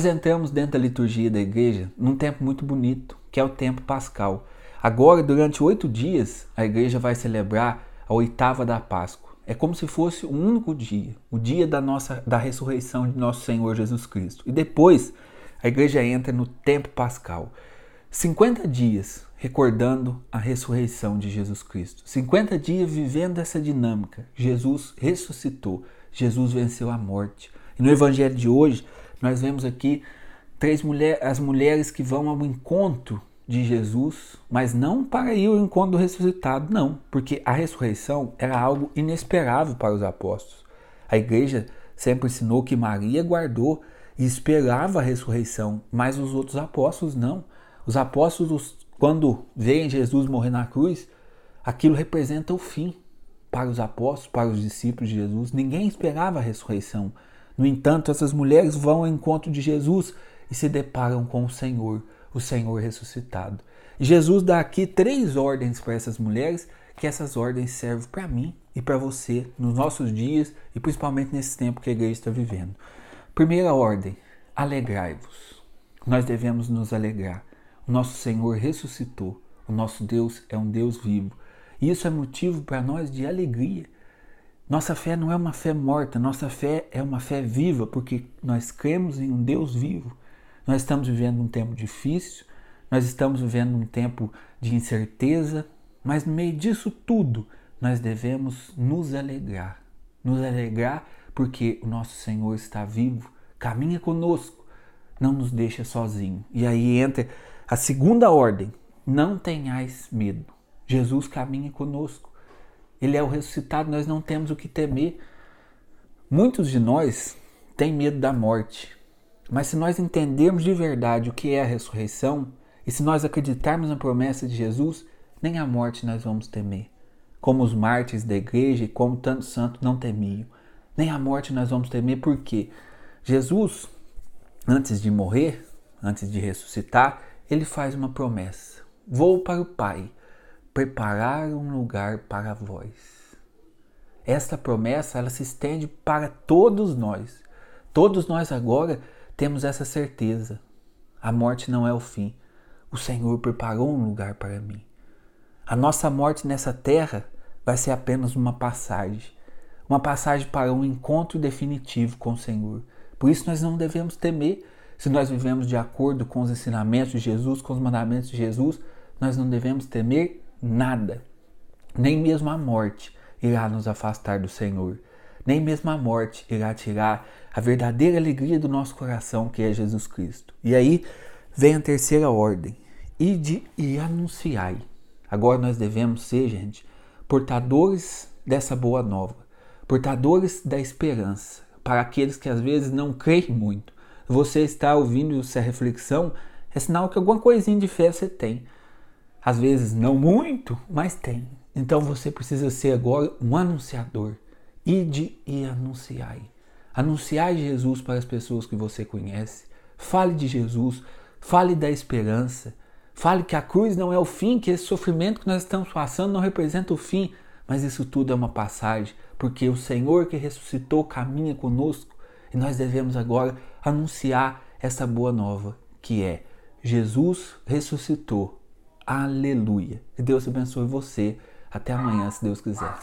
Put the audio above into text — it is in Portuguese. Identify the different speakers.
Speaker 1: Nós entramos dentro da liturgia da igreja num tempo muito bonito, que é o tempo pascal. Agora, durante oito dias, a igreja vai celebrar a oitava da Páscoa. É como se fosse um único dia, o dia da nossa da ressurreição de nosso Senhor Jesus Cristo. E depois, a igreja entra no tempo pascal. 50 dias recordando a ressurreição de Jesus Cristo. 50 dias vivendo essa dinâmica. Jesus ressuscitou, Jesus venceu a morte. E no evangelho de hoje, nós vemos aqui três mulheres, as mulheres que vão ao encontro de Jesus, mas não para ir ao encontro do ressuscitado, não, porque a ressurreição era algo inesperável para os apóstolos. A igreja sempre ensinou que Maria guardou e esperava a ressurreição, mas os outros apóstolos não. Os apóstolos, quando veem Jesus morrer na cruz, aquilo representa o fim para os apóstolos, para os discípulos de Jesus. Ninguém esperava a ressurreição. No entanto, essas mulheres vão ao encontro de Jesus e se deparam com o Senhor, o Senhor ressuscitado. Jesus dá aqui três ordens para essas mulheres, que essas ordens servem para mim e para você nos nossos dias e principalmente nesse tempo que a igreja está vivendo. Primeira ordem: alegrai-vos. Nós devemos nos alegrar. O nosso Senhor ressuscitou. O nosso Deus é um Deus vivo. E isso é motivo para nós de alegria. Nossa fé não é uma fé morta, nossa fé é uma fé viva, porque nós cremos em um Deus vivo. Nós estamos vivendo um tempo difícil, nós estamos vivendo um tempo de incerteza, mas no meio disso tudo, nós devemos nos alegrar. Nos alegrar porque o nosso Senhor está vivo, caminha conosco, não nos deixa sozinho. E aí entra a segunda ordem: não tenhais medo. Jesus caminha conosco. Ele é o ressuscitado, nós não temos o que temer. Muitos de nós têm medo da morte, mas se nós entendermos de verdade o que é a ressurreição e se nós acreditarmos na promessa de Jesus, nem a morte nós vamos temer. Como os mártires da igreja e como tantos santos não temiam. Nem a morte nós vamos temer, porque Jesus, antes de morrer, antes de ressuscitar, ele faz uma promessa: Vou para o Pai preparar um lugar para vós. Esta promessa ela se estende para todos nós. Todos nós agora temos essa certeza. A morte não é o fim. O Senhor preparou um lugar para mim. A nossa morte nessa terra vai ser apenas uma passagem, uma passagem para um encontro definitivo com o Senhor. Por isso nós não devemos temer. Se nós vivemos de acordo com os ensinamentos de Jesus, com os mandamentos de Jesus, nós não devemos temer nada. Nem mesmo a morte irá nos afastar do Senhor. Nem mesmo a morte irá tirar a verdadeira alegria do nosso coração, que é Jesus Cristo. E aí vem a terceira ordem: ide e anunciai. Agora nós devemos ser, gente, portadores dessa boa nova, portadores da esperança para aqueles que às vezes não creem muito. Você está ouvindo essa reflexão, é sinal que alguma coisinha de fé você tem. Às vezes não muito, mas tem. Então você precisa ser agora um anunciador. Ide e anunciai. Anunciai Jesus para as pessoas que você conhece. Fale de Jesus, fale da esperança. Fale que a cruz não é o fim, que esse sofrimento que nós estamos passando não representa o fim, mas isso tudo é uma passagem, porque o Senhor que ressuscitou caminha conosco e nós devemos agora anunciar essa boa nova, que é Jesus ressuscitou Aleluia. Que Deus abençoe você. Até amanhã, se Deus quiser.